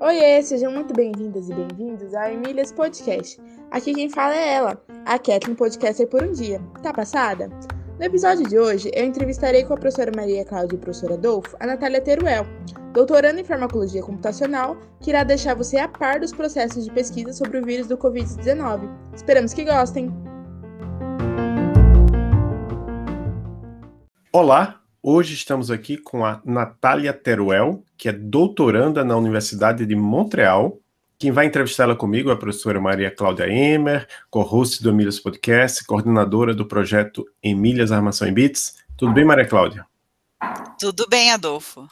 Oiê, sejam muito bem-vindas e bem-vindos ao Emílias Podcast. Aqui quem fala é ela, a Kathleen Podcaster por um dia. Tá passada? No episódio de hoje, eu entrevistarei com a professora Maria Cláudia e o professor Adolfo a Natália Teruel, doutoranda em farmacologia computacional, que irá deixar você a par dos processos de pesquisa sobre o vírus do Covid-19. Esperamos que gostem! Olá, hoje estamos aqui com a Natália Teruel, que é doutoranda na Universidade de Montreal. Quem vai entrevistá-la comigo é a professora Maria Cláudia Emer, co-host do Emílias Podcast, coordenadora do projeto Emílias Armação em Bits. Tudo bem, Maria Cláudia? Tudo bem, Adolfo.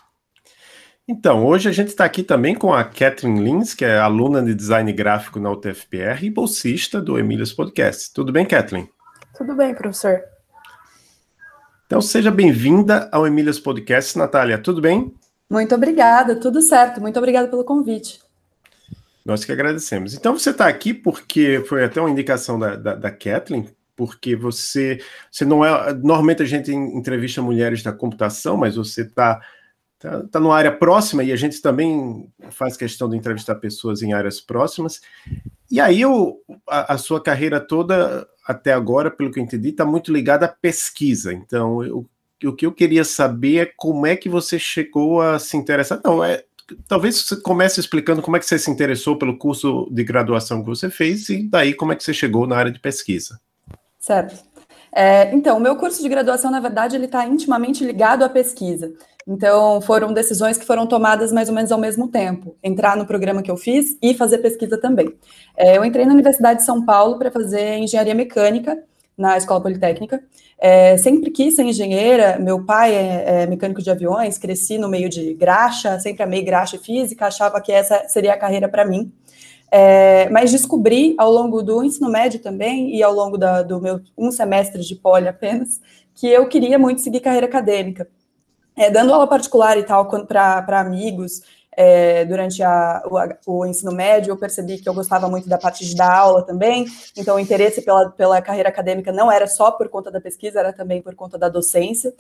Então, hoje a gente está aqui também com a Catherine Lins, que é aluna de design gráfico na UTFPR e bolsista do Emílias Podcast. Tudo bem, Kathleen? Tudo bem, professor. Então, seja bem-vinda ao Emílias Podcast, Natália. Tudo bem? Muito obrigada, tudo certo. Muito obrigada pelo convite. Nós que agradecemos. Então, você está aqui porque foi até uma indicação da, da, da Kathleen, porque você, você não é. Normalmente a gente entrevista mulheres da computação, mas você está tá, tá numa área próxima e a gente também faz questão de entrevistar pessoas em áreas próximas. E aí a, a sua carreira toda até agora, pelo que eu entendi, está muito ligada à pesquisa. Então, eu, o que eu queria saber é como é que você chegou a se interessar. Não, é talvez você comece explicando como é que você se interessou pelo curso de graduação que você fez e daí como é que você chegou na área de pesquisa. Certo. É, então, o meu curso de graduação, na verdade, ele está intimamente ligado à pesquisa. Então, foram decisões que foram tomadas mais ou menos ao mesmo tempo. Entrar no programa que eu fiz e fazer pesquisa também. É, eu entrei na Universidade de São Paulo para fazer engenharia mecânica na Escola Politécnica. É, sempre quis ser engenheira, meu pai é, é, mecânico de aviões, cresci no meio de graxa, sempre amei graxa e física, achava que essa seria a carreira para mim. É, mas descobri ao longo do ensino médio também e ao longo da, do meu um semestre de poli apenas que eu queria muito seguir carreira acadêmica é, dando aula particular e tal para amigos é, durante a, o, o, ensino médio, eu percebi que eu gostava muito da parte de dar aula também, então o interesse pela, pela carreira acadêmica não era só por conta da pesquisa, era também por conta da docência.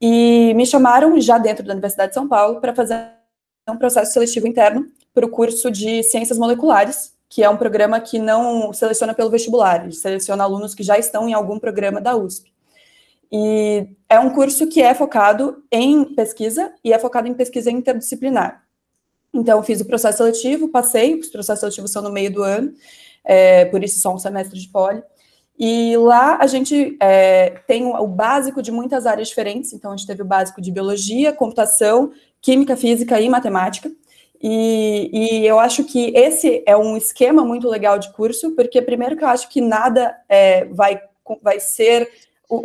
E me chamaram já dentro da Universidade de São Paulo para fazer um processo seletivo interno para o curso de Ciências Moleculares, que é um programa que não seleciona pelo vestibular, ele seleciona alunos que já estão em algum programa da USP. E é um curso que é focado em pesquisa e é focado em pesquisa interdisciplinar. Então, fiz o processo seletivo, passei, os processos seletivos são no meio do ano, é, por isso só um semestre de poli. E lá a gente é, tem o, básico de muitas áreas diferentes, então a gente teve o básico de biologia, computação, química, física e matemática. E, e, eu acho que esse é um esquema muito legal de curso, porque primeiro que eu acho que nada é, vai, vai ser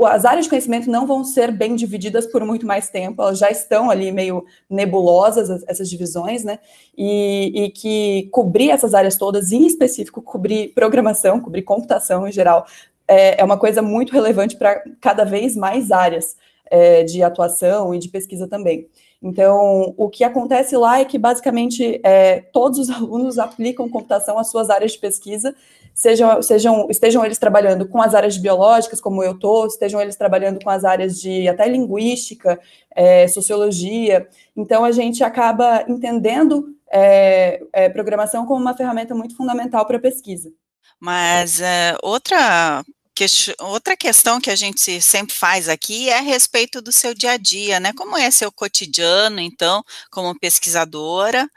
as áreas de conhecimento não vão ser bem divididas por muito mais tempo, elas já estão ali meio nebulosas, essas divisões, né? E, e que cobrir essas áreas todas, em específico, cobrir programação, cobrir computação em geral, é, é uma coisa muito relevante para cada vez mais áreas é, de atuação e de pesquisa também. Então, o que acontece lá é que, basicamente, é, todos os alunos aplicam computação às suas áreas de pesquisa, sejam, sejam, estejam eles trabalhando com as áreas biológicas, como eu estou, estejam eles trabalhando com as áreas de até linguística, é, sociologia. Então, a gente acaba entendendo é, é programação como uma ferramenta muito fundamental para a pesquisa. Mas é, outra que, outra questão que a gente sempre faz aqui é a respeito do seu dia a dia, né? Como é seu cotidiano, então, como pesquisadora?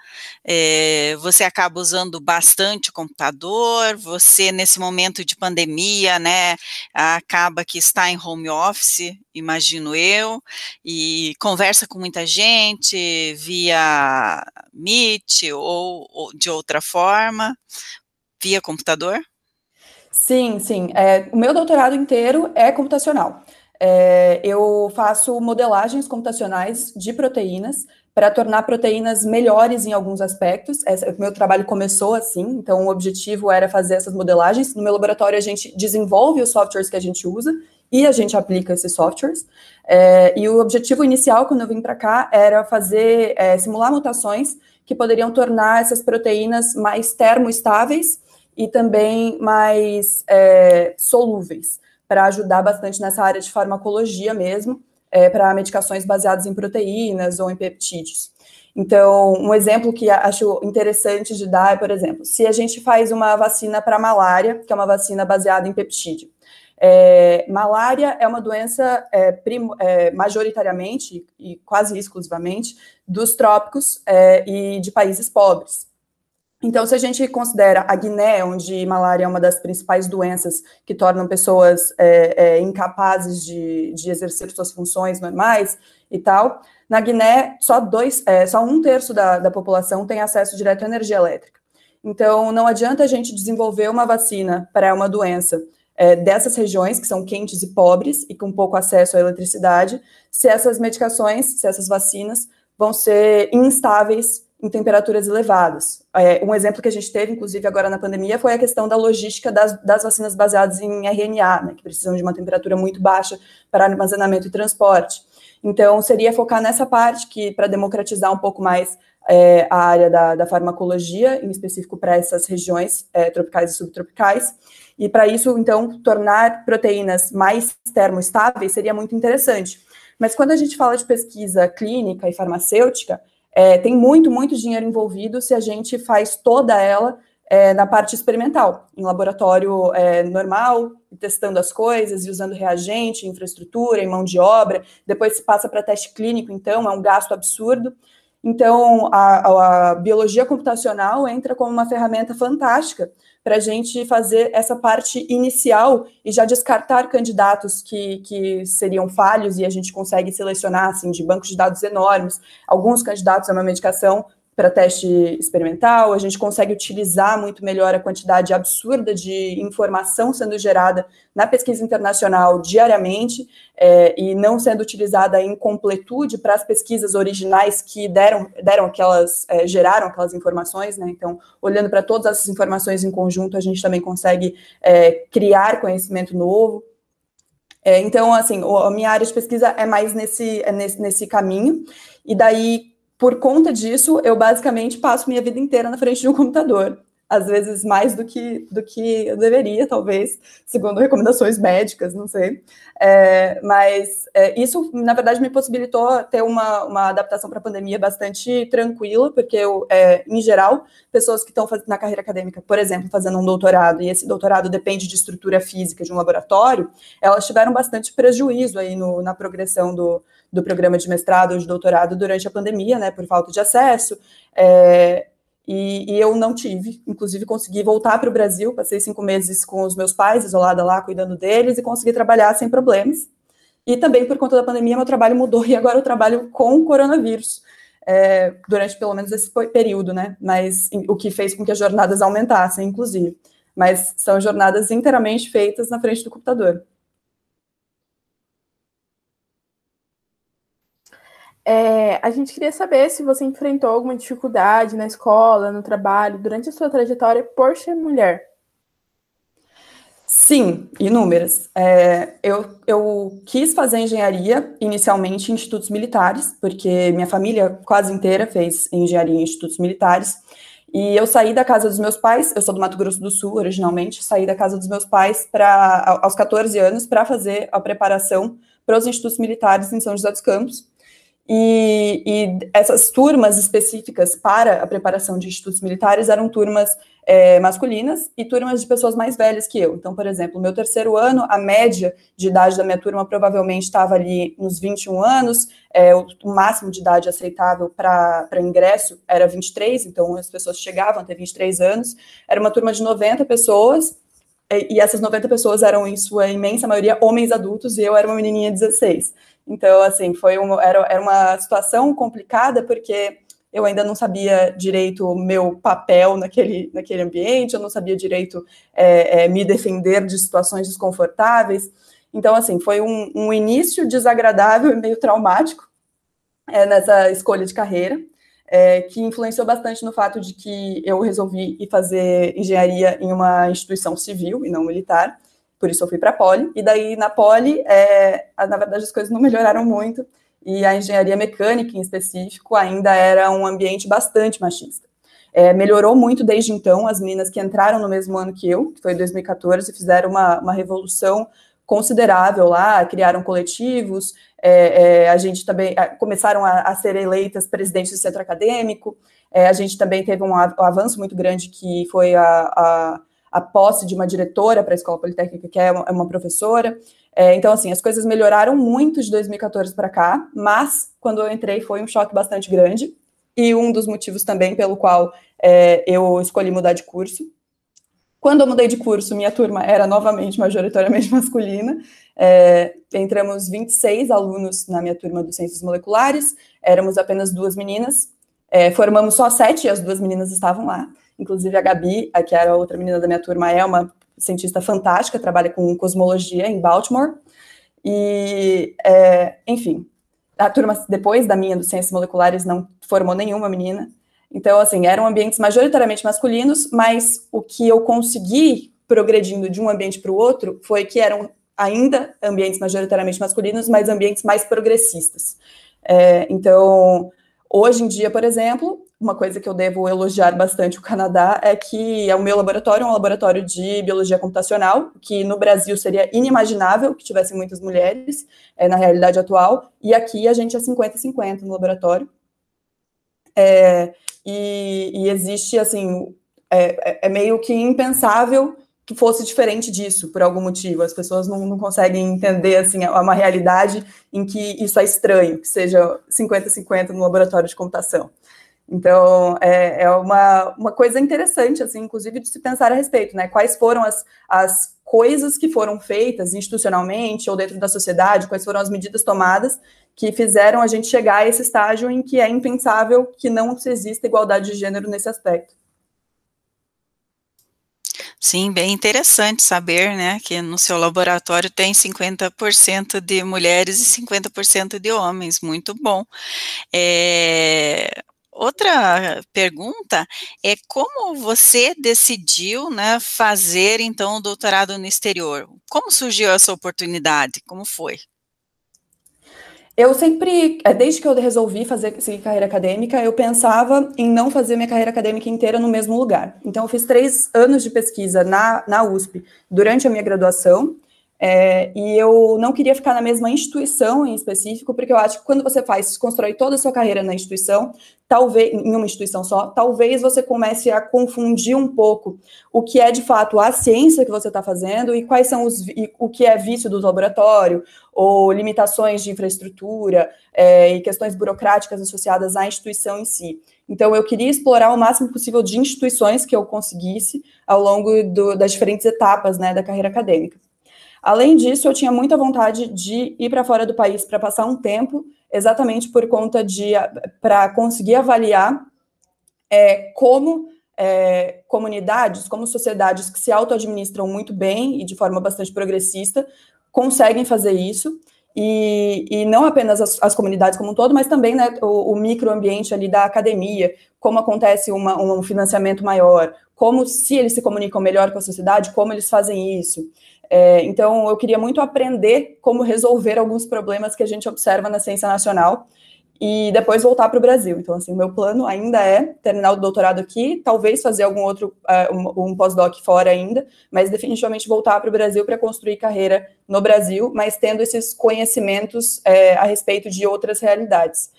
É, você acaba usando bastante o computador, você, nesse momento de pandemia, né, acaba que está em home office, imagino eu, e conversa com muita gente via Meet ou, ou de outra forma, via computador? Sim, sim. É, o meu doutorado inteiro é computacional. É, eu faço modelagens computacionais de proteínas para tornar proteínas melhores em alguns aspectos. Esse, meu trabalho começou assim, então o objetivo era fazer essas modelagens. No meu laboratório, a gente desenvolve os softwares que a gente usa e a gente aplica esses softwares. É, e o objetivo inicial, quando eu vim para cá, era fazer, é, simular mutações que poderiam tornar essas proteínas mais termoestáveis e também mais é, solúveis, para ajudar bastante nessa área de farmacologia mesmo, é, para medicações baseadas em proteínas ou em peptídeos. Então, um exemplo que acho interessante de dar é, por exemplo, se a gente faz uma vacina para malária, que é uma vacina baseada em peptídeo. É, malária é uma doença é, é, majoritariamente e quase exclusivamente dos trópicos é, e de países pobres. Então, se a gente considera a Guiné, onde malária é uma das principais doenças que tornam pessoas é, é, incapazes de, de, exercer suas funções normais e tal, na Guiné só dois, é, só um terço da, da população tem acesso direto à energia elétrica. Então, não adianta a gente desenvolver uma vacina para uma doença é, dessas regiões, que são quentes e pobres e com pouco acesso à eletricidade, se essas medicações, se essas vacinas vão ser instáveis em temperaturas elevadas. É, um exemplo que a gente teve, inclusive, agora na pandemia, foi a questão da logística das, das vacinas baseadas em RNA, né, que precisam de uma temperatura muito baixa para armazenamento e transporte. Então, seria focar nessa parte que, para democratizar um pouco mais é, a área da, da, farmacologia, em específico para essas regiões é, tropicais e subtropicais, e para isso, então, tornar proteínas mais termoestáveis seria muito interessante. Mas quando a gente fala de pesquisa clínica e farmacêutica, é, tem muito, muito dinheiro envolvido se a gente faz toda ela é, na parte experimental, em laboratório é, normal, testando as coisas e usando reagente, infraestrutura e mão de obra. Depois se passa para teste clínico, então é um gasto absurdo. Então, a, a, biologia computacional entra como uma ferramenta fantástica para a gente fazer essa parte inicial e já descartar candidatos que, que seriam falhos e a gente consegue selecionar assim, de bancos de dados enormes. Alguns candidatos a uma medicação para teste experimental, a gente consegue utilizar muito melhor a quantidade absurda de informação sendo gerada na pesquisa internacional diariamente é, e não sendo utilizada em completude para as pesquisas originais que deram, deram aquelas, é, geraram aquelas informações, né? Então, olhando para todas essas informações em conjunto, a gente também consegue é, criar conhecimento novo. É, então, assim, a minha área de pesquisa é mais nesse, é nesse, nesse caminho, e daí por conta disso, eu basicamente passo minha vida inteira na frente de um computador. Às vezes mais do que, do que eu deveria, talvez, segundo recomendações médicas, não sei. É, mas é, isso, na verdade, me possibilitou ter uma, uma adaptação para a pandemia bastante tranquila, porque eu, é, em geral, pessoas que estão na carreira acadêmica, por exemplo, fazendo um doutorado, e esse doutorado depende de estrutura física de um laboratório, elas tiveram bastante prejuízo aí no, na progressão do, do programa de mestrado ou de doutorado durante a pandemia, né, por falta de acesso, é, e, e, eu não tive, inclusive consegui voltar para o Brasil, passei cinco meses com os meus pais, isolada lá, cuidando deles, e consegui trabalhar sem problemas, e também por conta da pandemia, meu trabalho mudou, e agora eu trabalho com coronavírus, é, durante pelo menos esse período, né, mas o que fez com que as jornadas aumentassem, inclusive, mas são jornadas inteiramente feitas na frente do computador. É, a gente queria saber se você enfrentou alguma dificuldade na escola, no trabalho, durante a sua trajetória por ser mulher. Sim, inúmeras. É, eu, eu quis fazer engenharia inicialmente em institutos militares, porque minha família quase inteira fez engenharia em institutos militares. E eu saí da casa dos meus pais, eu sou do Mato Grosso do Sul originalmente, saí da casa dos meus pais para aos 14 anos para fazer a preparação para os institutos militares em São José dos Campos. E, e, essas turmas específicas para a preparação de institutos militares eram turmas é, masculinas e turmas de pessoas mais velhas que eu. Então, por exemplo, meu terceiro ano, a média de idade da minha turma provavelmente estava ali nos 21 anos, é, o, máximo de idade aceitável para ingresso era 23, então as pessoas chegavam a ter 23 anos. Era uma turma de 90 pessoas, e essas 90 pessoas eram, em sua imensa maioria, homens adultos, e eu era uma menininha de 16. Então, assim, foi era, era uma situação complicada, porque eu ainda não sabia direito o meu papel naquele, naquele ambiente, eu não sabia direito é, é, me defender de situações desconfortáveis. Então, assim, foi um, um início desagradável e meio traumático é, nessa escolha de carreira, é, que influenciou bastante no fato de que eu resolvi ir fazer engenharia em uma instituição civil e não militar por isso eu fui para a Poli, e daí na Poli, é, na verdade, as coisas não melhoraram muito, e a engenharia mecânica, em específico, ainda era um ambiente bastante machista. É, melhorou muito desde então, as meninas que entraram no mesmo ano que eu, que foi 2014, fizeram uma, uma revolução considerável lá, criaram coletivos, é, é, a gente também começaram a, a, ser eleitas presidentes do centro acadêmico, é, a gente também teve um, um, avanço muito grande que foi a, a, a posse de uma diretora para a Escola Politécnica, que é uma, é uma professora. É, então, assim, as coisas melhoraram muito de 2014 para cá, mas quando eu entrei foi um choque bastante grande, e um dos motivos também pelo qual é, eu escolhi mudar de curso. Quando eu mudei de curso, minha turma era novamente majoritariamente masculina. É, entramos 26 alunos na minha turma dos Ciências Moleculares, éramos apenas duas meninas. É, formamos só sete e as duas meninas estavam lá. Inclusive a Gabi, que era outra menina da minha turma, é uma cientista fantástica, trabalha com cosmologia em Baltimore. E, é, enfim, a turma depois da minha dos Ciências Moleculares não formou nenhuma menina. Então, assim, eram ambientes majoritariamente masculinos, mas o que eu consegui progredindo de um ambiente para o outro foi que eram ainda ambientes majoritariamente masculinos, mas ambientes mais progressistas. É, então, hoje em dia, por exemplo, uma coisa que eu devo elogiar bastante o Canadá é que é o meu laboratório é um laboratório de biologia computacional, que no Brasil seria inimaginável que tivessem muitas mulheres é, na realidade atual, e aqui a gente é 50-50 no laboratório. É, e, e, existe, assim, é, é, é, meio que impensável que fosse diferente disso, por algum motivo. As pessoas não, não conseguem entender, assim, uma realidade em que isso é estranho, que seja 50-50 no laboratório de computação. Então, é, é, uma, uma coisa interessante, assim, inclusive, de se pensar a respeito, né? Quais foram as, as coisas que foram feitas institucionalmente ou dentro da sociedade, quais foram as medidas tomadas que fizeram a gente chegar a esse estágio em que é impensável que não exista igualdade de gênero nesse aspecto. Sim, bem interessante saber, né, que no seu laboratório tem 50% de mulheres e 50% de homens, muito bom. É, Outra pergunta é como você decidiu, né, fazer então o doutorado no exterior? Como surgiu essa oportunidade? Como foi? Eu sempre, é, desde que eu resolvi fazer seguir carreira acadêmica, eu pensava em não fazer minha carreira acadêmica inteira no mesmo lugar. Então, eu fiz três anos de pesquisa na, na USP durante a minha graduação, é, e eu não queria ficar na mesma instituição em específico, porque eu acho que quando você faz, constrói toda a sua carreira na instituição, talvez, em uma instituição só, talvez você comece a confundir um pouco o que é de fato a ciência que você está fazendo e quais são os, e, o que é vício do laboratório, ou limitações de infraestrutura é, e questões burocráticas associadas à instituição em si. Então, eu queria explorar o máximo possível de instituições que eu conseguisse ao longo do, das diferentes etapas né, da carreira acadêmica. Além disso, eu tinha muita vontade de ir para fora do país para passar um tempo, exatamente por conta de para conseguir avaliar é, como é, comunidades, como sociedades que se auto-administram muito bem e de forma bastante progressista conseguem fazer isso. E, e não apenas as, as, comunidades como um todo, mas também né, o, o microambiente ali da academia, como acontece uma, um financiamento maior, como se eles se comunicam melhor com a sociedade, como eles fazem isso. É, então, eu queria muito aprender como resolver alguns problemas que a gente observa na ciência nacional e depois voltar para o Brasil. Então, assim, meu plano ainda é terminar o doutorado aqui, talvez fazer algum outro, uh, um, um pós-doc fora ainda, mas definitivamente voltar para o Brasil para construir carreira no Brasil, mas tendo esses conhecimentos é, a respeito de outras realidades.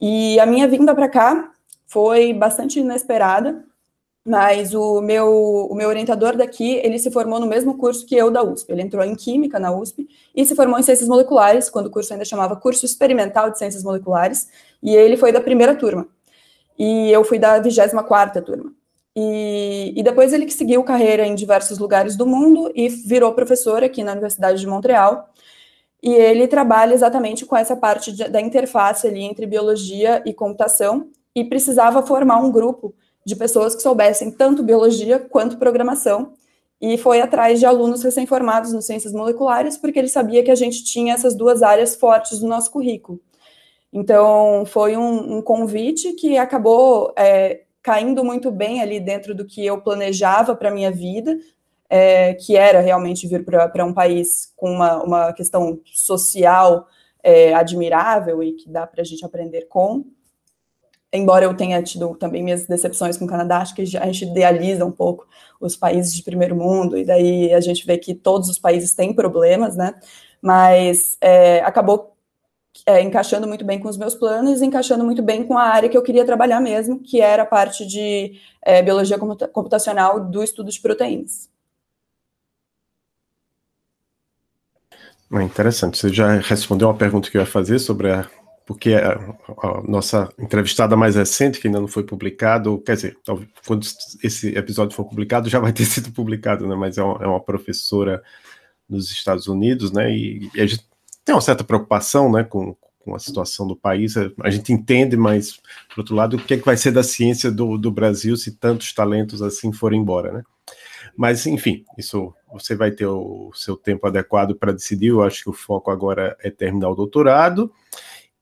E a minha vinda para cá foi bastante inesperada, mas o meu, o meu orientador daqui, ele se formou no mesmo curso que eu da USP. Ele entrou em Química na USP e se formou em Ciências Moleculares, quando o curso ainda chamava Curso Experimental de Ciências Moleculares, e ele foi da primeira turma. E eu fui da 24ª turma. E, e depois ele que seguiu carreira em diversos lugares do mundo e virou professor aqui na Universidade de Montreal. E ele trabalha exatamente com essa parte de, da interface ali entre biologia e computação e precisava formar um grupo de pessoas que soubessem tanto biologia quanto programação, e foi atrás de alunos recém-formados no ciências moleculares, porque ele sabia que a gente tinha essas duas áreas fortes no nosso currículo. Então, foi um, um convite que acabou é, caindo muito bem ali dentro do que eu planejava para a minha vida, é, que era realmente vir para um país com uma, uma questão social é, admirável e que dá para a gente aprender com. Embora eu tenha tido também minhas decepções com o Canadá, acho que a gente idealiza um pouco os países de primeiro mundo, e daí a gente vê que todos os países têm problemas, né? Mas é, acabou é, encaixando muito bem com os meus planos, encaixando muito bem com a área que eu queria trabalhar mesmo, que era a parte de é, biologia computacional do estudo de proteínas. Interessante. Você já respondeu uma pergunta que eu ia fazer sobre a. Porque a, a nossa entrevistada mais recente, que ainda não foi publicado, quer dizer, quando esse episódio for publicado, já vai ter sido publicado, né? Mas é uma, é uma professora nos Estados Unidos, né? E, e, a gente tem uma certa preocupação, né, com, com a situação do país. A gente entende, mas, por outro lado, o que, é que vai ser da ciência do, do Brasil se tantos talentos assim forem embora, né? Mas, enfim, isso você vai ter o seu tempo adequado para decidir. Eu acho que o foco agora é terminar o doutorado.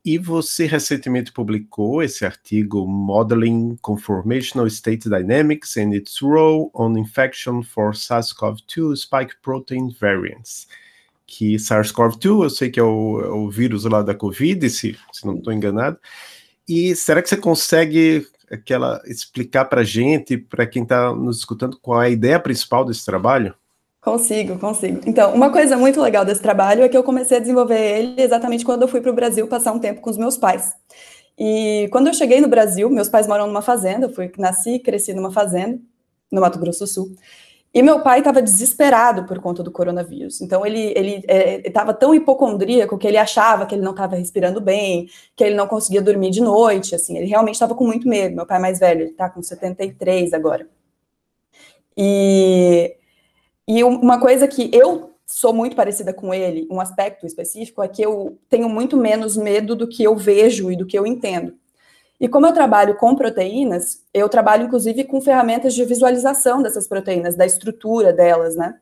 E você recentemente publicou esse artigo Modeling Conformational State Dynamics and its Role on Infection for SARS-CoV-2 Spike Protein Variants. Que SARS-CoV-2, eu sei que é o, é o, vírus lá da Covid, se, se não estou enganado. E será que você consegue aquela explicar para gente, para quem está nos escutando, qual é a ideia principal desse trabalho? Consigo, consigo. Então, uma coisa muito legal desse trabalho é que eu comecei a desenvolver ele exatamente quando eu fui para o Brasil passar um tempo com os meus pais. E quando eu cheguei no Brasil, meus pais moram numa fazenda, eu fui, nasci e cresci numa fazenda, no Mato Grosso do Sul. E meu pai estava desesperado por conta do coronavírus. Então ele ele estava é, tão hipocondríaco que ele achava que ele não estava respirando bem, que ele não conseguia dormir de noite. Assim, ele realmente estava com muito medo. Meu pai mais velho, ele está com 73 agora. E e uma coisa que eu sou muito parecida com ele, um aspecto específico, é que eu tenho muito menos medo do que eu vejo e do que eu entendo. E como eu trabalho com proteínas, eu trabalho inclusive com ferramentas de visualização dessas proteínas, da estrutura delas, né?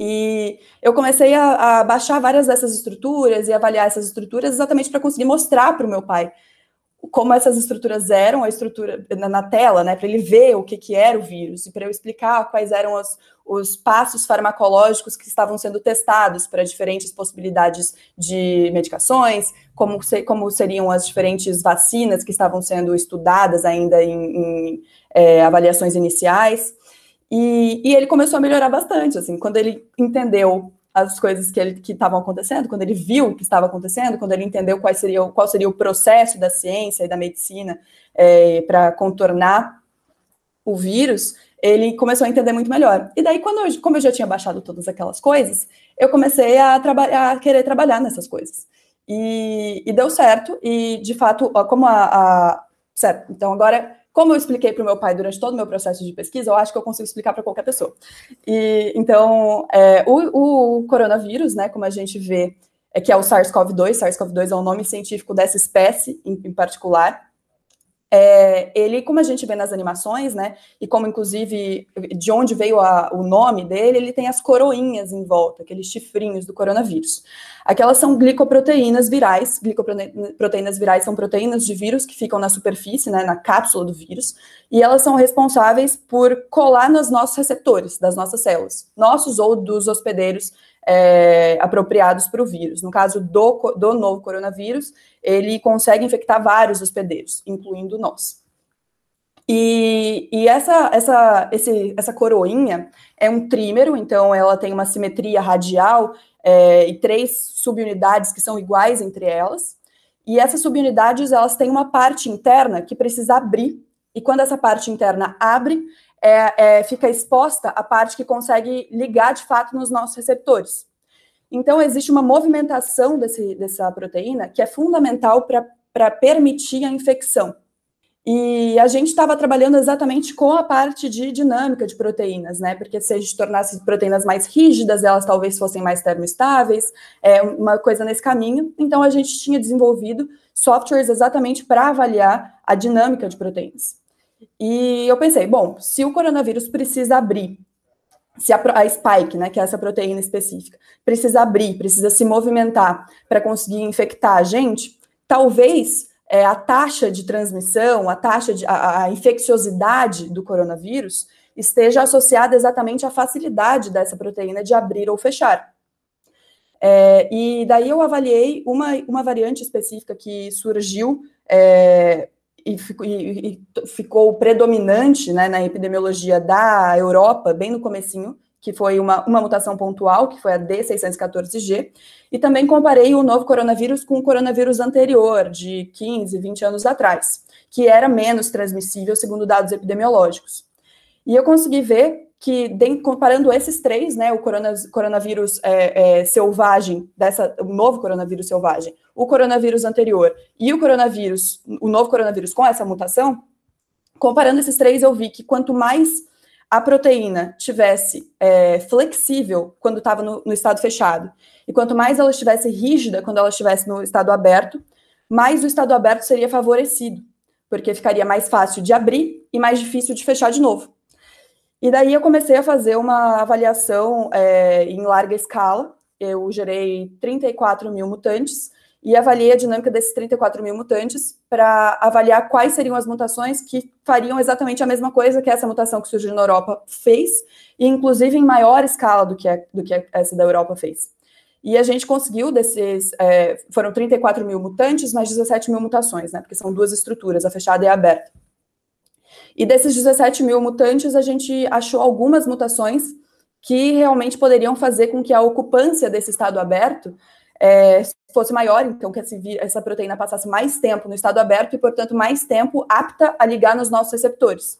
E eu comecei a, a baixar várias dessas estruturas e avaliar essas estruturas exatamente para conseguir mostrar para o meu pai como essas estruturas eram, a estrutura na, na tela, né, para ele ver o que, que era o vírus e para eu explicar quais eram os, os passos farmacológicos que estavam sendo testados para diferentes possibilidades de medicações, como, como seriam as diferentes vacinas que estavam sendo estudadas ainda em, em é, avaliações iniciais. E, e, ele começou a melhorar bastante, assim, quando ele entendeu as coisas que ele que estavam acontecendo, quando ele viu o que estava acontecendo, quando ele entendeu qual seria, qual seria o processo da ciência e da medicina é, para contornar o vírus, ele começou a entender muito melhor. E daí, quando eu, como eu já tinha baixado todas aquelas coisas, eu comecei a, a querer trabalhar nessas coisas. E, e, deu certo, e de fato, como a, a certo, então agora como eu expliquei para o meu pai durante todo o meu processo de pesquisa, eu acho que eu consigo explicar para qualquer pessoa. E então, é, o, o, coronavírus, né, como a gente vê, é que é o SARS-CoV-2, SARS-CoV-2 é o nome científico dessa espécie em, em particular, é, ele, como a gente vê nas animações, né, e como inclusive de onde veio a, o nome dele, ele tem as coroinhas em volta, aqueles chifrinhos do coronavírus. Aquelas são glicoproteínas virais, glicoproteínas virais são proteínas de vírus que ficam na superfície, né, na cápsula do vírus, e elas são responsáveis por colar nos nossos receptores das nossas células, nossos ou dos hospedeiros é, apropriados para o vírus. No caso do, do novo coronavírus, ele consegue infectar vários hospedeiros, incluindo nós. E, e essa, essa, esse, essa coroinha é um trímero, então ela tem uma simetria radial é, e três subunidades que são iguais entre elas. E essas subunidades elas têm uma parte interna que precisa abrir. E quando essa parte interna abre, é, é, fica exposta a parte que consegue ligar de fato nos nossos receptores. Então, existe uma movimentação desse, dessa proteína que é fundamental para permitir a infecção. E a gente estava trabalhando exatamente com a parte de dinâmica de proteínas, né? Porque se a gente tornasse proteínas mais rígidas, elas talvez fossem mais termoestáveis, é uma coisa nesse caminho. Então a gente tinha desenvolvido softwares exatamente para avaliar a dinâmica de proteínas. E eu pensei, bom, se o coronavírus precisa abrir, se a, a spike, né, que é essa proteína específica, precisa abrir, precisa se movimentar para conseguir infectar a gente, talvez é, a taxa de transmissão, a taxa de a, a infecciosidade do coronavírus esteja associada exatamente à facilidade dessa proteína de abrir ou fechar. É, e daí eu avaliei uma, uma variante específica que surgiu é, e, e, ficou predominante né, na epidemiologia da Europa, bem no comecinho, que foi uma, uma mutação pontual, que foi a D614G, e também comparei o novo coronavírus com o coronavírus anterior, de 15, 20 anos atrás, que era menos transmissível, segundo dados epidemiológicos. E eu consegui ver que, comparando esses três, né, o coronavírus é, é, selvagem, dessa, o novo coronavírus selvagem, o coronavírus anterior e o coronavírus, o novo coronavírus com essa mutação, comparando esses três, eu vi que quanto mais a proteína tivesse é, flexível quando estava no, no, estado fechado, e quanto mais ela estivesse rígida quando ela estivesse no estado aberto, mais o estado aberto seria favorecido, porque ficaria mais fácil de abrir e mais difícil de fechar de novo. E daí eu comecei a fazer uma avaliação é, em larga escala. Eu gerei 34 mil mutantes e avaliei a dinâmica desses 34 mil mutantes para avaliar quais seriam as mutações que fariam exatamente a mesma coisa que essa mutação que surgiu na Europa fez, e inclusive em maior escala do que, a, do que essa da Europa fez. E a gente conseguiu desses, é, foram 34 mil mutantes, mais 17 mil mutações, né, porque são duas estruturas, a fechada e a aberta. E desses 17 mil mutantes, a gente achou algumas mutações que realmente poderiam fazer com que a ocupância desse estado aberto é, fosse maior, então que essa proteína passasse mais tempo no estado aberto e, portanto, mais tempo apta a ligar nos nossos receptores.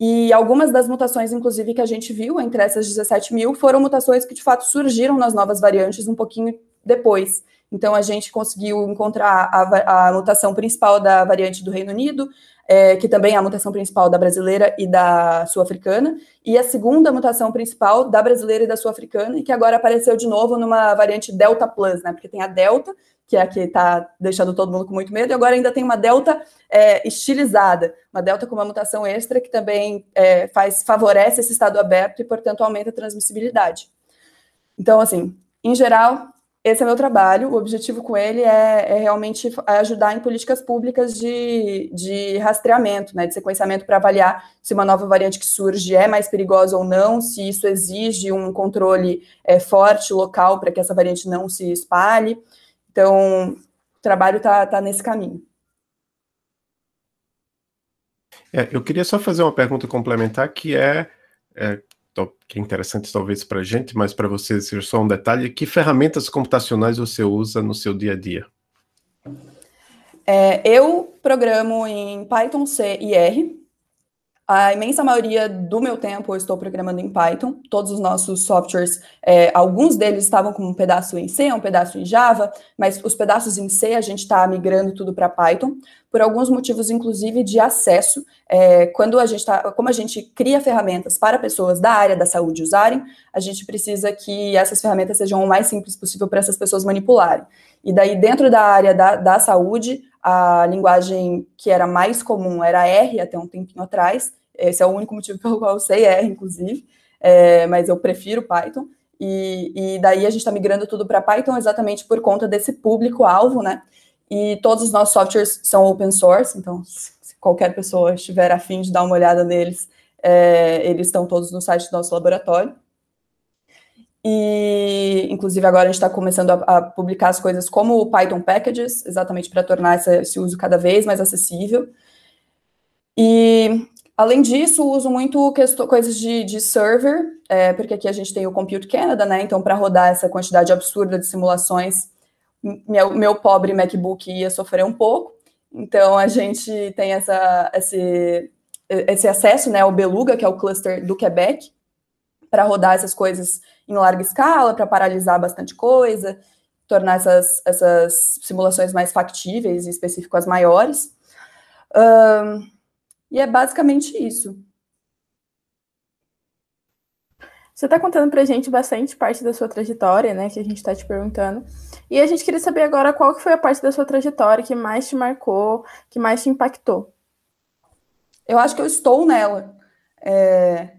E algumas das mutações, inclusive, que a gente viu entre essas 17 mil, foram mutações que, de fato, surgiram nas novas variantes um pouquinho depois. Então, a gente conseguiu encontrar a, a mutação principal da variante do Reino Unido, é, que também é a mutação principal da brasileira e da sul-africana, e a segunda mutação principal da brasileira e da sul-africana, e que agora apareceu de novo numa variante Delta Plus, né? Porque tem a Delta, que é a que está deixando todo mundo com muito medo, e agora ainda tem uma Delta é, estilizada, uma Delta com uma mutação extra que também é, faz, favorece esse estado aberto e, portanto, aumenta a transmissibilidade. Então, assim, em geral, esse é meu trabalho. O objetivo com ele é, é realmente ajudar em políticas públicas de, de rastreamento, né, de sequenciamento para avaliar se uma nova variante que surge é mais perigosa ou não, se isso exige um controle é, forte local para que essa variante não se espalhe. Então, o trabalho está tá nesse caminho. É, eu queria só fazer uma pergunta complementar que é, é que é interessante talvez para a gente, mas para vocês seja só um detalhe, que ferramentas computacionais você usa no seu dia a dia? É, eu programo em Python, C e R, a imensa maioria do meu tempo eu estou programando em Python. Todos os nossos softwares, é, alguns deles estavam com um pedaço em C, um pedaço em Java, mas os pedaços em C a gente está migrando tudo para Python, por alguns motivos, inclusive, de acesso. É, quando a gente está, como a gente cria ferramentas para pessoas da área da saúde usarem, a gente precisa que essas ferramentas sejam o mais simples possível para essas pessoas manipularem. E daí, dentro da área da, da saúde, a linguagem que era mais comum era R até um tempinho atrás, esse é o único motivo pelo qual eu sei R, inclusive, é, mas eu prefiro Python. E, e daí a gente está migrando tudo para Python exatamente por conta desse público-alvo, né? E todos os nossos softwares são open source, então se qualquer pessoa estiver afim de dar uma olhada neles, é, eles estão todos no site do nosso laboratório. E, inclusive, agora a gente está começando a, a, publicar as coisas como o Python Packages, exatamente para tornar esse, esse, uso cada vez mais acessível. E Além disso, uso muito coisas de, de server, é, porque aqui a gente tem o Compute Canada, né? Então, para rodar essa quantidade absurda de simulações, meu, meu pobre MacBook ia sofrer um pouco. Então, a gente tem essa, esse, esse acesso né, ao Beluga, que é o cluster do Quebec, para rodar essas coisas em larga escala, para paralisar bastante coisa, tornar essas, essas simulações mais factíveis e específicas maiores. Um, e é basicamente isso. Você está contando para a gente bastante parte da sua trajetória, né, que a gente está te perguntando. E a gente queria saber agora qual que foi a parte da sua trajetória que mais te marcou, que mais te impactou. Eu acho que eu estou nela. É...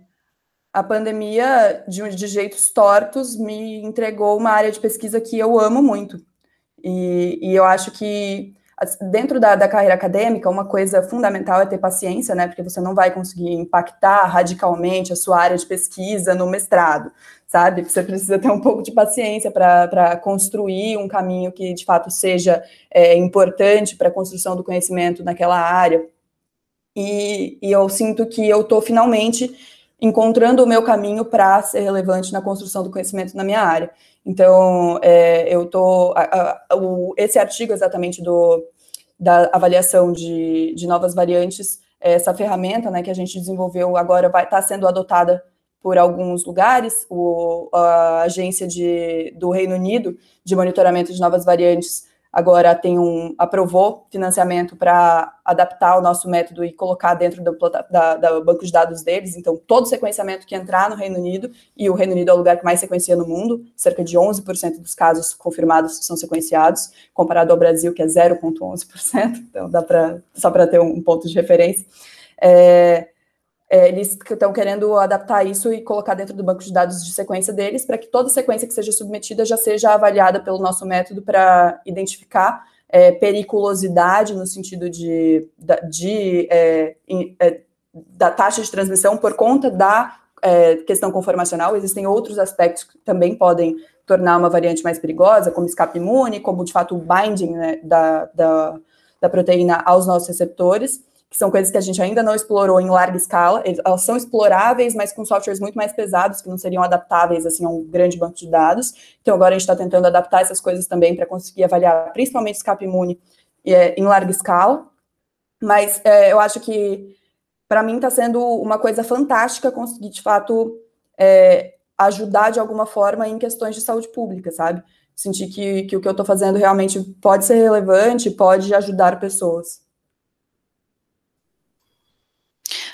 A pandemia, de, de jeitos tortos, me entregou uma área de pesquisa que eu amo muito. E, e eu acho que dentro da, da, carreira acadêmica, uma coisa fundamental é ter paciência, né? Porque você não vai conseguir impactar radicalmente a sua área de pesquisa no mestrado, sabe? Você precisa ter um pouco de paciência para construir um caminho que de fato seja é, importante para a construção do conhecimento naquela área. E, e eu sinto que eu estou finalmente encontrando o meu caminho para ser relevante na construção do conhecimento na minha área. Então, é, eu tô a, a, o, esse artigo exatamente do da avaliação de, de novas variantes, essa ferramenta, né, que a gente desenvolveu agora vai estar tá sendo adotada por alguns lugares. O, a agência de, do Reino Unido de monitoramento de novas variantes agora tem um aprovou financiamento para adaptar o nosso método e colocar dentro do, da, da, banco de dados deles. Então, todo sequenciamento que entrar no Reino Unido, e o Reino Unido é o lugar que mais sequencia no mundo, cerca de 11% dos casos confirmados são sequenciados, comparado ao Brasil, que é 0,11%. Então, dá para só para ter um ponto de referência. É, é, eles estão querendo adaptar isso e colocar dentro do banco de dados de sequência deles, para que toda sequência que seja submetida já seja avaliada pelo nosso método para identificar é, periculosidade no sentido de, de é, é, da taxa de transmissão por conta da é, questão conformacional. Existem outros aspectos que também podem tornar uma variante mais perigosa, como escape imune, como de fato o binding né, da, da, da proteína aos nossos receptores que são coisas que a gente ainda não explorou em larga escala. Elas são exploráveis, mas com softwares muito mais pesados, que não seriam adaptáveis assim, a um grande banco de dados. Então, agora a gente está tentando adaptar essas coisas também para conseguir avaliar, principalmente escape imune é, em larga escala. Mas é, eu acho que, para mim, está sendo uma coisa fantástica conseguir, de fato, é, ajudar de alguma forma em questões de saúde pública, sabe? Sentir que, que o que eu estou fazendo realmente pode ser relevante, pode ajudar pessoas.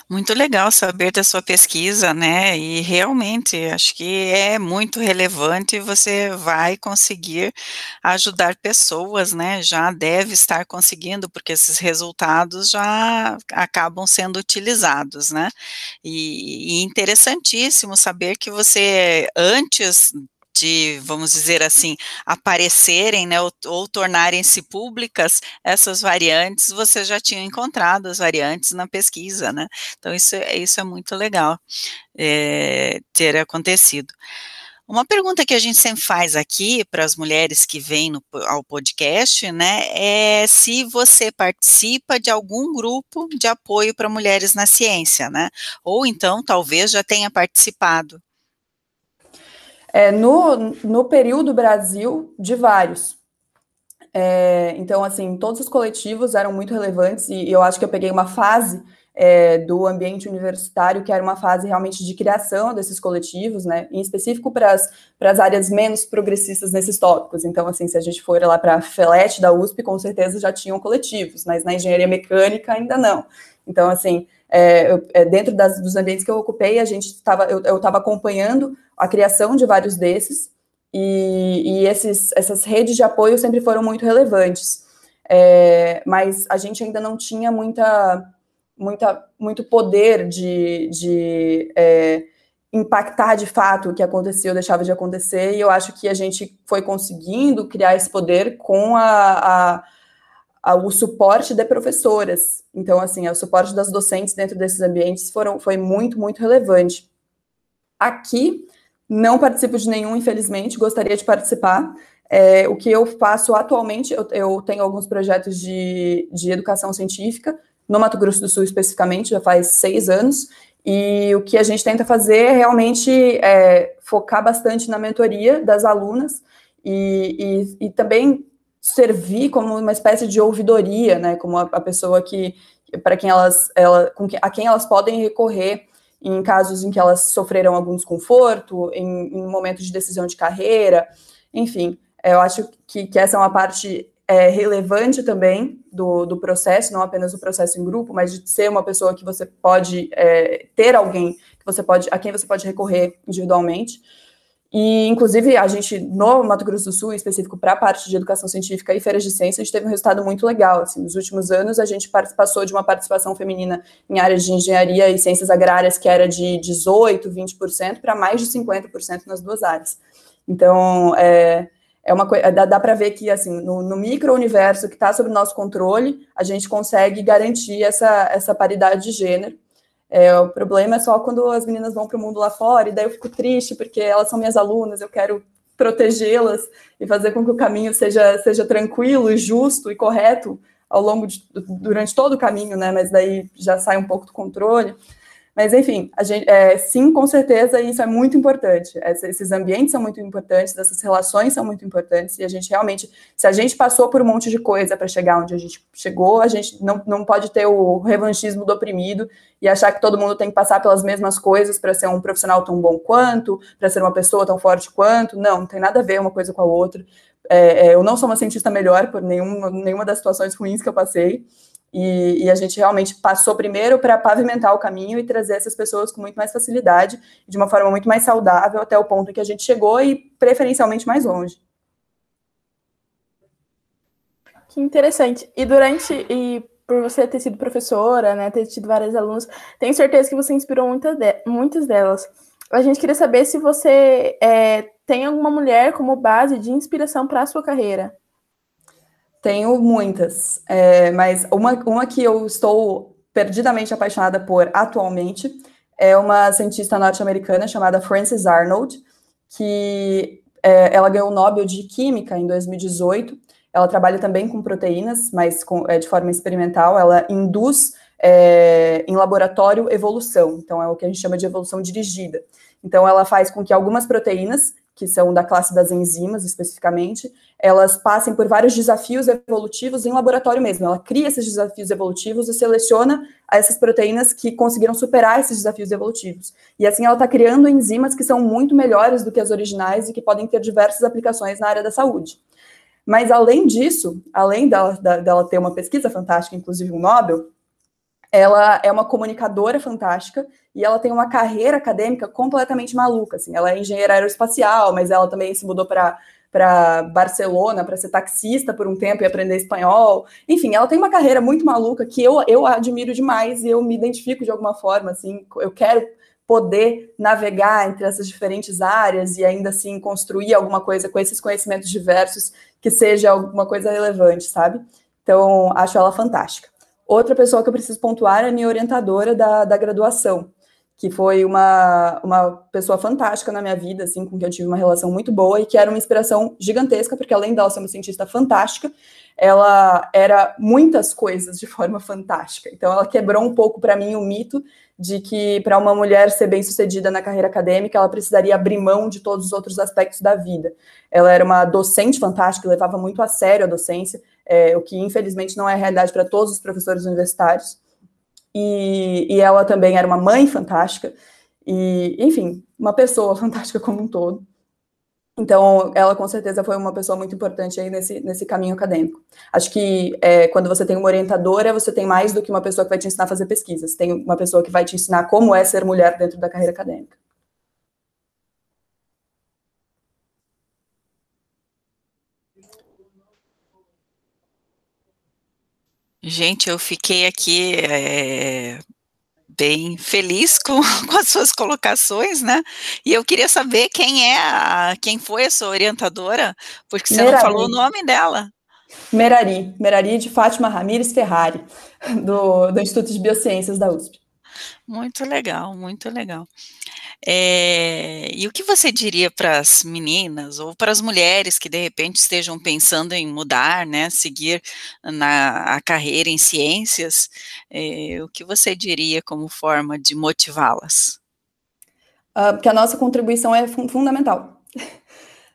Muito legal saber da sua pesquisa, né? E realmente acho que é muito relevante você vai conseguir ajudar pessoas, né? Já deve estar conseguindo, porque esses resultados já acabam sendo utilizados, né? E, e interessantíssimo saber que você, antes de, vamos dizer assim, aparecerem, né, ou, ou tornarem-se públicas essas variantes, você já tinha encontrado as variantes na pesquisa, né? Então isso, é, isso é muito legal é, ter acontecido. Uma pergunta que a gente sempre faz aqui para as mulheres que vêm no, ao podcast, né, é se você participa de algum grupo de apoio para mulheres na ciência, né? Ou então talvez já tenha participado. É, no, no período Brasil, de vários. É, então, assim, todos os coletivos eram muito relevantes e eu acho que eu peguei uma fase é, do ambiente universitário que era uma fase realmente de criação desses coletivos, né, em específico para as áreas menos progressistas nesses tópicos. Então, assim, se a gente for lá para a FELET da USP, com certeza já tinham coletivos, mas na engenharia mecânica ainda não. Então, assim, é, é, dentro das, dos ambientes que eu ocupei, a gente estava, eu estava acompanhando a criação de vários desses, e, e esses, essas redes de apoio sempre foram muito relevantes. É, mas a gente ainda não tinha muita, muita, muito poder de, de é, impactar de fato o que acontecia ou deixava de acontecer, e eu acho que a gente foi conseguindo criar esse poder com a, a, o suporte de professoras. Então, assim, o suporte das docentes dentro desses ambientes foram, foi muito, muito relevante. Aqui, não participo de nenhum, infelizmente, gostaria de participar. É, o que eu faço atualmente, eu, eu tenho alguns projetos de, de educação científica, no Mato Grosso do Sul especificamente, já faz seis anos, e o que a gente tenta fazer é realmente é, focar bastante na mentoria das alunas e, e, e, também servir como uma espécie de ouvidoria, né, como a, a pessoa que, para quem elas, ela, a quem elas podem recorrer em casos em que elas sofreram algum desconforto, em, em momentos de decisão de carreira, enfim, é, eu acho que, que essa é uma parte é, relevante também do, do processo, não apenas o processo em grupo, mas de ser uma pessoa que você pode é, ter alguém que você pode, a quem você pode recorrer individualmente. E, inclusive, a gente, no Mato Grosso do Sul, em específico para a parte de educação científica e feiras de ciência, a gente teve um resultado muito legal. Assim, nos últimos anos, a gente passou de uma participação feminina em áreas de engenharia e ciências agrárias, que era de 18%, 20%, para mais de 50% nas duas áreas. Então, é, é uma coisa, dá, dá para ver que, assim, no, no micro-universo que está sob nosso controle, a gente consegue garantir essa, essa paridade de gênero. É, o problema é só quando as meninas vão para o mundo lá fora, e daí eu fico triste, porque elas são minhas alunas, eu quero protegê-las e fazer com que o caminho seja, seja tranquilo e justo e correto ao longo de, durante todo o caminho, né? Mas daí já sai um pouco do controle. Mas, enfim, a gente, é, sim, com certeza, isso é muito importante. Esses ambientes são muito importantes, essas relações são muito importantes, e a gente realmente, se a gente passou por um monte de coisa para chegar onde a gente chegou, a gente não, não pode ter o revanchismo do oprimido e achar que todo mundo tem que passar pelas mesmas coisas para ser um profissional tão bom quanto, para ser uma pessoa tão forte quanto. Não, não tem nada a ver uma coisa com a outra. É, é, eu não sou uma cientista melhor por nenhum, nenhuma das situações ruins que eu passei. E, e, a gente realmente passou primeiro para pavimentar o caminho e trazer essas pessoas com muito mais facilidade, de uma forma muito mais saudável, até o ponto em que a gente chegou e preferencialmente mais longe. Que interessante. E durante, e por você ter sido professora, né, ter tido várias alunas, tenho certeza que você inspirou muitas, de, muitas delas. A gente queria saber se você é, tem alguma mulher como base de inspiração para a sua carreira. Tenho muitas, é, mas uma, uma que eu estou perdidamente apaixonada por atualmente é uma cientista norte-americana chamada Frances Arnold, que é, ela ganhou o Nobel de Química em 2018. Ela trabalha também com proteínas, mas com, é, de forma experimental. Ela induz é, em laboratório evolução, então é o que a gente chama de evolução dirigida. Então, ela faz com que algumas proteínas que são da classe das enzimas especificamente, elas passem por vários desafios evolutivos em laboratório mesmo. Ela cria esses desafios evolutivos e seleciona essas proteínas que conseguiram superar esses desafios evolutivos. E assim ela está criando enzimas que são muito melhores do que as originais e que podem ter diversas aplicações na área da saúde. Mas além disso, além dela, dela ter uma pesquisa fantástica, inclusive um Nobel, ela é uma comunicadora fantástica e ela tem uma carreira acadêmica completamente maluca. Assim, ela é engenheira aeroespacial, mas ela também se mudou para para Barcelona para ser taxista por um tempo e aprender espanhol. Enfim, ela tem uma carreira muito maluca que eu, eu admiro demais e eu me identifico de alguma forma. Assim, eu quero poder navegar entre essas diferentes áreas e ainda assim construir alguma coisa com esses conhecimentos diversos que seja alguma coisa relevante, sabe? Então, acho ela fantástica. Outra pessoa que eu preciso pontuar é a minha orientadora da, da graduação, que foi uma, uma pessoa fantástica na minha vida, assim, com quem eu tive uma relação muito boa e que era uma inspiração gigantesca, porque além dela ser uma cientista fantástica, ela era muitas coisas de forma fantástica. Então, ela quebrou um pouco para mim o mito de que para uma mulher ser bem-sucedida na carreira acadêmica, ela precisaria abrir mão de todos os outros aspectos da vida. Ela era uma docente fantástica, levava muito a sério a docência, é, o que infelizmente não é realidade para todos os professores universitários. E, e ela também era uma mãe fantástica, e, enfim, uma pessoa fantástica como um todo. Então, ela com certeza foi uma pessoa muito importante aí nesse, nesse caminho acadêmico. Acho que é, quando você tem uma orientadora, você tem mais do que uma pessoa que vai te ensinar a fazer pesquisas. Tem uma pessoa que vai te ensinar como é ser mulher dentro da carreira acadêmica. Gente, eu fiquei aqui é, bem feliz com, com, as suas colocações, né? E eu queria saber quem é, a, quem foi a sua orientadora, porque você Merari. não falou o nome dela. Merari, Merari de Fátima Ramires Ferrari, do, do Instituto de Biociências da USP. Muito legal, muito legal. É, e o que você diria para as meninas ou para as mulheres que de repente estejam pensando em mudar, né, seguir na a carreira em ciências? É, o que você diria como forma de motivá-las? Uh, que a nossa contribuição é fundamental.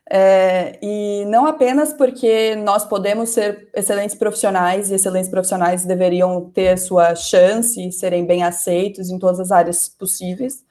É, e não apenas porque nós podemos ser excelentes profissionais e excelentes profissionais deveriam ter sua chance e serem bem aceitos em todas as áreas possíveis,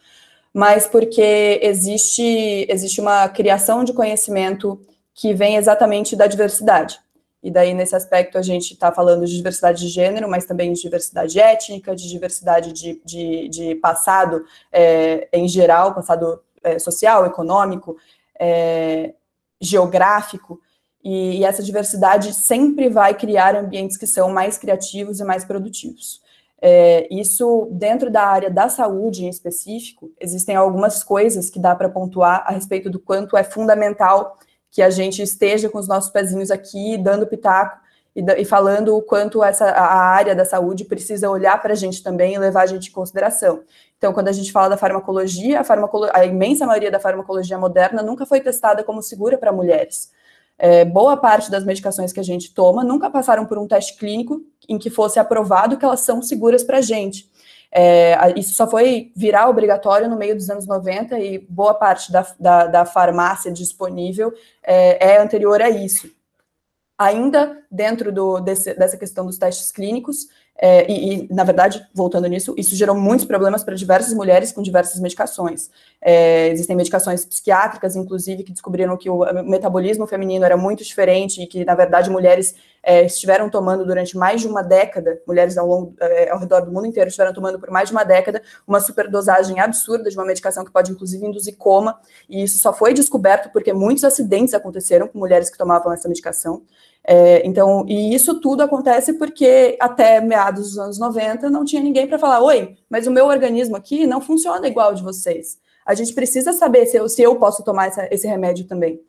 mas porque existe, existe uma criação de conhecimento que vem exatamente da diversidade. E daí, nesse aspecto, a gente está falando de diversidade de gênero, mas também de diversidade étnica, de diversidade de, de, de passado é, em geral, passado é, social, econômico, é, geográfico. E, e essa diversidade sempre vai criar ambientes que são mais criativos e mais produtivos. É, isso, dentro da área da saúde em específico, existem algumas coisas que dá para pontuar a respeito do quanto é fundamental que a gente esteja com os nossos pezinhos aqui, dando pitaco e, e falando o quanto essa, a área da saúde precisa olhar para a gente também e levar a gente em consideração. Então, quando a gente fala da farmacologia, a, farmacolo a imensa maioria da farmacologia moderna nunca foi testada como segura para mulheres. É, boa parte das medicações que a gente toma nunca passaram por um teste clínico em que fosse aprovado que elas são seguras para a gente. É, isso só foi virar obrigatório no meio dos anos 90 e boa parte da, da, da farmácia disponível é, é anterior a isso ainda dentro do, desse, dessa questão dos testes clínicos, é, e, e, na verdade, voltando nisso, isso gerou muitos problemas para diversas mulheres com diversas medicações. É, existem medicações psiquiátricas, inclusive, que descobriram que o metabolismo feminino era muito diferente e que, na verdade, mulheres é, estiveram tomando durante mais de uma década, mulheres ao, longo, é, ao redor do mundo inteiro estiveram tomando por mais de uma década uma superdosagem absurda de uma medicação que pode, inclusive, induzir coma, e isso só foi descoberto porque muitos acidentes aconteceram com mulheres que tomavam essa medicação. É, então, e isso tudo acontece porque até meados dos anos 90 não tinha ninguém para falar: oi, mas o meu organismo aqui não funciona igual de vocês. A gente precisa saber se eu, se eu posso tomar essa, esse remédio também.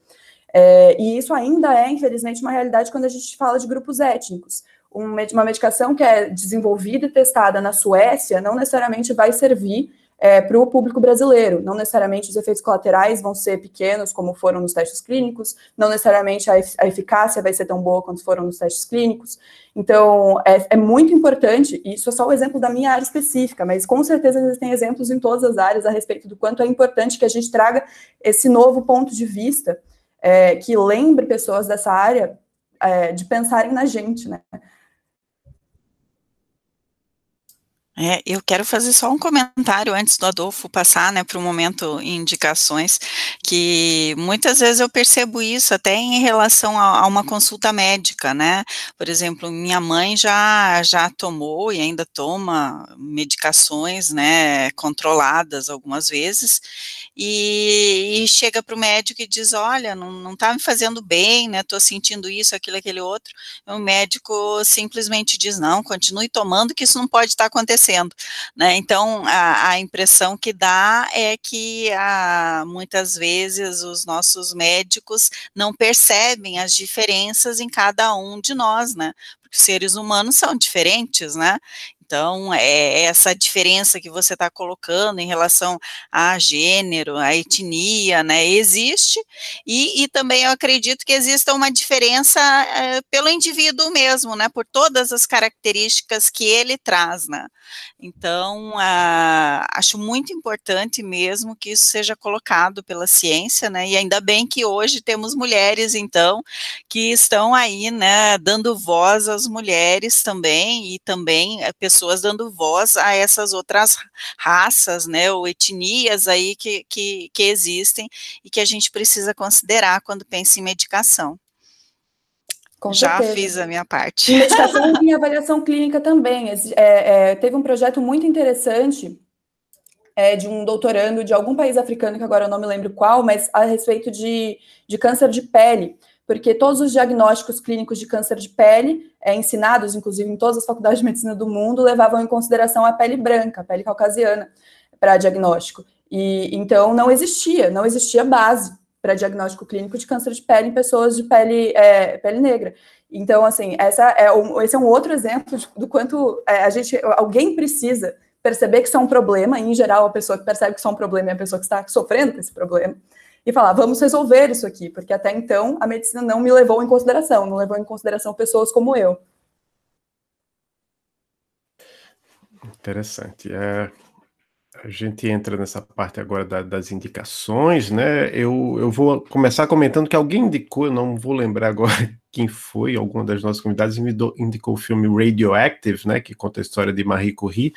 É, e isso ainda é, infelizmente, uma realidade quando a gente fala de grupos étnicos. Uma medicação que é desenvolvida e testada na Suécia não necessariamente vai servir é, para o público brasileiro. Não necessariamente os efeitos colaterais vão ser pequenos, como foram nos testes clínicos, não necessariamente a, a eficácia vai ser tão boa quanto foram nos testes clínicos. Então, é, é, muito importante, e isso é só o exemplo da minha área específica, mas com certeza existem exemplos em todas as áreas a respeito do quanto é importante que a gente traga esse novo ponto de vista, é, que lembre pessoas dessa área é, de pensarem na gente, né? É, eu quero fazer só um comentário antes do Adolfo passar, né, para o momento indicações, que muitas vezes eu percebo isso até em relação a, a, uma consulta médica, né? Por exemplo, minha mãe já já tomou e ainda toma medicações, né, controladas algumas vezes, e, e chega para o médico e diz, olha, não, não tá me fazendo bem, né? Tô sentindo isso, aquilo, aquele outro. E o médico simplesmente diz, não, continue tomando, que isso não pode estar tá acontecendo acontecendo, né? Então a, a impressão que dá é que ah, muitas vezes os nossos médicos não percebem as diferenças em cada um de nós, né? Seres humanos são diferentes, né? Então, é essa diferença que você está colocando em relação a gênero, a etnia, né, existe, e, e também eu acredito que exista uma diferença é, pelo indivíduo mesmo, né, por todas as características que ele traz, né. Então, a, acho muito importante mesmo que isso seja colocado pela ciência, né, e ainda bem que hoje temos mulheres, então, que estão aí, né, dando voz às mulheres também, e também eh, pessoas pessoas dando voz a essas outras raças, né, ou etnias aí que, que, que existem e que a gente precisa considerar quando pensa em medicação. Com Já certeza. fiz a minha parte. Em medicação e avaliação clínica também. É, é, teve um projeto muito interessante é, de um doutorando de algum país africano, que agora eu não me lembro qual, mas a respeito de, de câncer de pele porque todos os diagnósticos clínicos de câncer de pele, é, ensinados, inclusive, em todas as faculdades de medicina do mundo, levavam em consideração a pele branca, a pele caucasiana, para diagnóstico. E então não existia, não existia base para diagnóstico clínico de câncer de pele em pessoas de pele, é, pele negra. Então, assim, essa é um, esse é um outro exemplo do quanto é, a gente, alguém precisa perceber que isso é um problema, e, em geral, a pessoa que percebe que isso é um problema é a pessoa que está sofrendo com esse problema, e falar, vamos resolver isso aqui, porque até então a medicina não me levou em consideração, não levou em consideração pessoas como eu. Interessante. É, a gente entra nessa parte agora da, das indicações, né? Eu, eu vou começar comentando que alguém indicou, eu não vou lembrar agora quem foi, alguma das nossas comunidades indicou o filme Radioactive, né? Que conta a história de Marie Curie.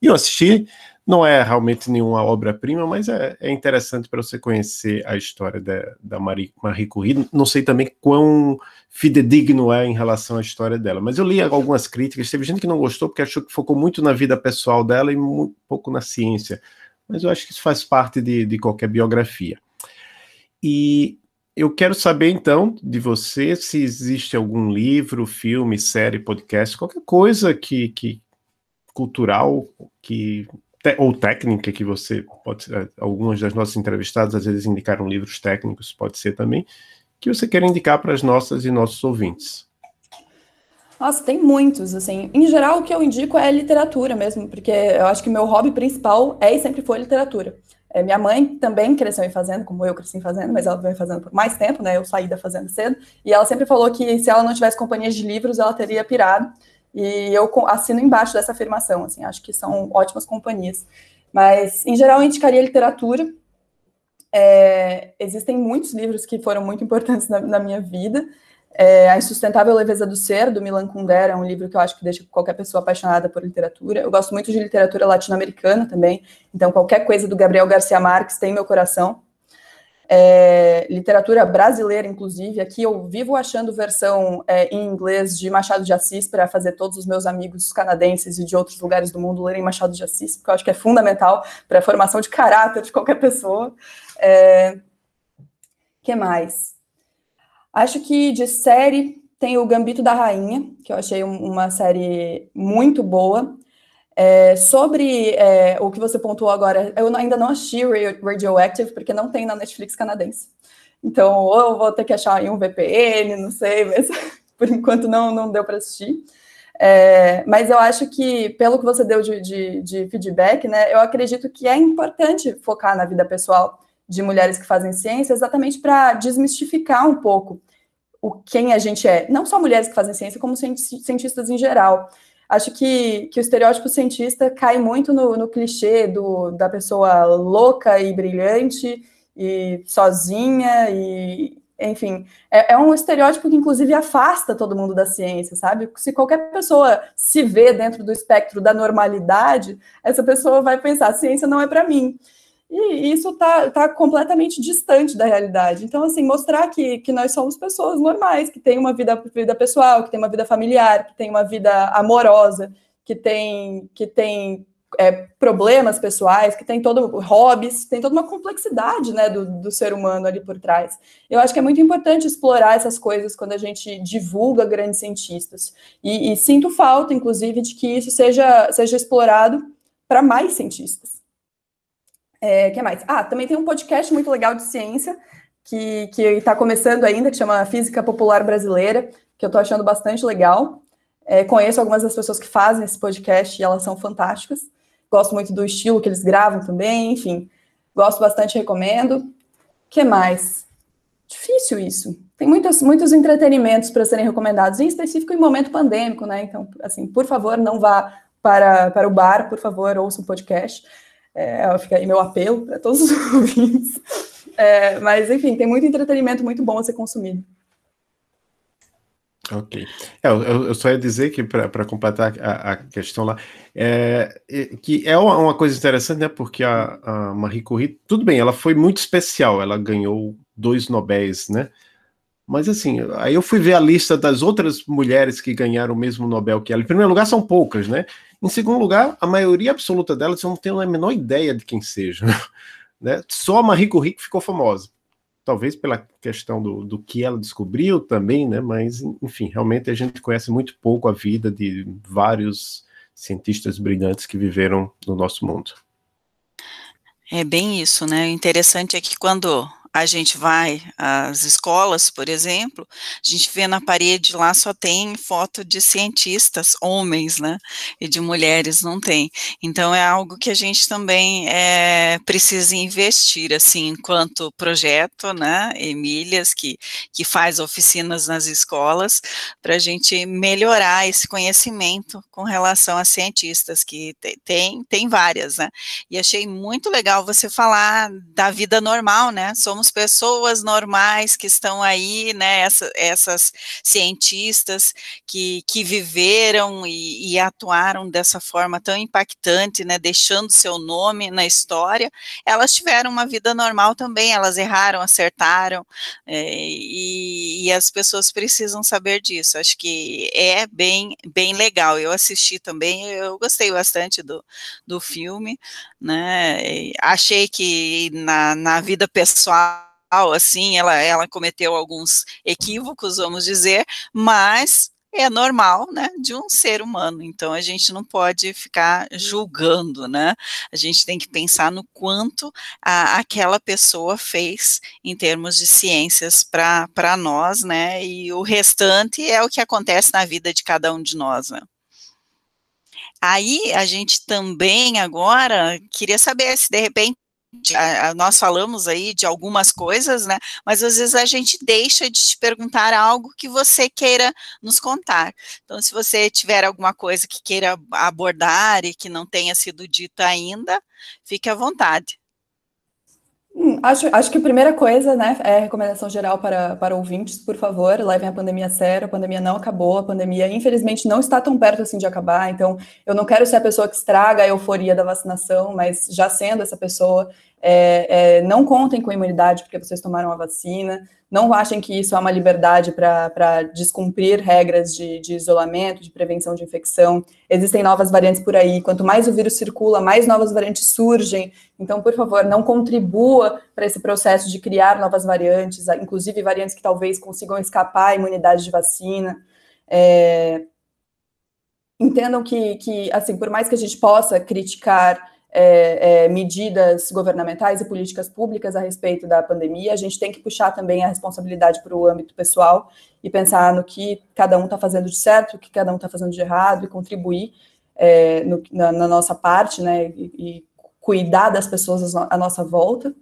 E eu assisti, não é realmente nenhuma obra-prima, mas é, é interessante para você conhecer a história da, da Marie, Marie Curie. Não sei também quão fidedigno é em relação à história dela, mas eu li algumas críticas. Teve gente que não gostou porque achou que focou muito na vida pessoal dela e muito pouco na ciência. Mas eu acho que isso faz parte de, de qualquer biografia. E eu quero saber então de você se existe algum livro, filme, série, podcast, qualquer coisa que, que cultural que ou técnica que você pode algumas das nossas entrevistadas às vezes indicaram livros técnicos pode ser também que você quer indicar para as nossas e nossos ouvintes. Nossa, tem muitos, assim. Em geral, o que eu indico é literatura mesmo, porque eu acho que meu hobby principal é e sempre foi literatura. É, minha mãe também cresceu em fazenda, como eu cresci em fazenda, mas ela veio fazendo por mais tempo, né? Eu saí da fazenda cedo. E ela sempre falou que se ela não tivesse companhias de livros, ela teria pirado. E eu assino embaixo dessa afirmação, assim, acho que são ótimas companhias. Mas, em geral, eu indicaria literatura. É, existem muitos livros que foram muito importantes na, na minha vida. É, a Insustentável Leveza do Ser, do Milan Kundera, é um livro que eu acho que deixa qualquer pessoa apaixonada por literatura. Eu gosto muito de literatura latino-americana também, então qualquer coisa do Gabriel Garcia Marques tem meu coração. É, literatura brasileira, inclusive, aqui eu vivo achando versão é, em inglês de Machado de Assis para fazer todos os meus amigos canadenses e de outros lugares do mundo lerem Machado de Assis, porque eu acho que é fundamental para a formação de caráter de qualquer pessoa. É, que mais? Acho que de série tem o Gambito da Rainha, que eu achei uma série muito boa. É, sobre é, o que você pontuou agora, eu ainda não assisti Radioactive, porque não tem na Netflix canadense. Então, ou eu vou ter que achar em um VPN, não sei, mas por enquanto não, não deu para assistir. É, mas eu acho que, pelo que você deu de, de, de, feedback, né, eu acredito que é importante focar na vida pessoal de mulheres que fazem ciência, exatamente para desmistificar um pouco o quem a gente é. Não só mulheres que fazem ciência, como cientistas em geral. Acho que, que o estereótipo cientista cai muito no, no clichê do, da pessoa louca e brilhante e sozinha e enfim, é, é, um estereótipo que inclusive afasta todo mundo da ciência, sabe? Se qualquer pessoa se vê dentro do espectro da normalidade, essa pessoa vai pensar: ciência não é para mim. E isso está tá completamente distante da realidade. Então, assim, mostrar que, que nós somos pessoas normais, que têm uma vida, vida pessoal, que têm uma vida familiar, que têm uma vida amorosa, que tem, que tem é, problemas pessoais, que tem todo hobbies, tem toda uma complexidade né, do, do ser humano ali por trás. Eu acho que é muito importante explorar essas coisas quando a gente divulga grandes cientistas. E, e sinto falta, inclusive, de que isso seja, seja explorado para mais cientistas. É, que mais? Ah, também tem um podcast muito legal de ciência que está começando ainda, que chama Física Popular Brasileira, que eu estou achando bastante legal. É, conheço algumas das pessoas que fazem esse podcast e elas são fantásticas. Gosto muito do estilo que eles gravam também, enfim. Gosto bastante, recomendo. que mais? Difícil isso. Tem muitos, muitos entretenimentos para serem recomendados, em específico em momento pandêmico, né? Então, assim, por favor, não vá para, para o bar, por favor, ouça um podcast. É, fica aí meu apelo para todos os ouvintes. É, mas, enfim, tem muito entretenimento muito bom a ser consumido. Ok. É, eu, eu, só ia dizer que, para completar a, a, questão lá, é, que é uma, coisa interessante, né? Porque a, a, Marie Curie, tudo bem, ela foi muito especial, ela ganhou dois Nobéis, né? Mas assim, aí eu fui ver a lista das outras mulheres que ganharam o mesmo Nobel que ela. Em primeiro lugar, são poucas, né? Em segundo lugar, a maioria absoluta delas eu não tenho a menor ideia de quem seja. Né? Só a Marie Curie que ficou famosa. Talvez pela questão do, do que ela descobriu também, né? Mas, enfim, realmente a gente conhece muito pouco a vida de vários cientistas brilhantes que viveram no nosso mundo. É bem isso, né? O interessante é que quando a gente vai às escolas, por exemplo, a gente vê na parede lá só tem foto de cientistas, homens, né? E de mulheres não tem. Então é algo que a gente também é, precisa investir, assim, enquanto projeto, né? Emílias, que, que faz oficinas nas escolas, para a gente melhorar esse conhecimento com relação a cientistas, que tem, tem várias, né? E achei muito legal você falar da vida normal, né? Somos somos pessoas normais que estão aí, né, essa, essas cientistas que, que viveram e, e, atuaram dessa forma tão impactante, né, deixando seu nome na história, elas tiveram uma vida normal também, elas erraram, acertaram, é, e, e as pessoas precisam saber disso, acho que é bem, bem legal, eu assisti também, eu gostei bastante do, do filme, né, achei que na, na vida pessoal assim, ela, ela cometeu alguns equívocos, vamos dizer, mas é normal, né, de um ser humano. Então a gente não pode ficar julgando, né? A gente tem que pensar no quanto a, aquela pessoa fez em termos de ciências para nós, né? E o restante é o que acontece na vida de cada um de nós, né? Aí a gente também agora queria saber se de repente nós falamos aí de algumas coisas, né? Mas às vezes a gente deixa de te perguntar algo que você queira nos contar. Então, se você tiver alguma coisa que queira abordar e que não tenha sido dita ainda, fique à vontade. Hum, acho, acho que a primeira coisa, né, é recomendação geral para, para ouvintes, por favor, levem a pandemia a sério, a pandemia não acabou, a pandemia, infelizmente, não está tão perto assim de acabar, então eu não quero ser a pessoa que estraga a euforia da vacinação, mas já sendo essa pessoa, é, é, não contem com a imunidade porque vocês tomaram a vacina, não achem que isso é uma liberdade para descumprir regras de, de, isolamento, de prevenção de infecção. Existem novas variantes por aí. Quanto mais o vírus circula, mais novas variantes surgem. Então, por favor, não contribua para esse processo de criar novas variantes, inclusive variantes que talvez consigam escapar à imunidade de vacina. É... Entendam que, que, assim, por mais que a gente possa criticar é, é, medidas governamentais e políticas públicas a respeito da pandemia, a gente tem que puxar também a responsabilidade para o âmbito pessoal e pensar no que cada um está fazendo de certo, o que cada um está fazendo de errado e contribuir é, no, na, na, nossa parte, né, e, e cuidar das pessoas à nossa volta.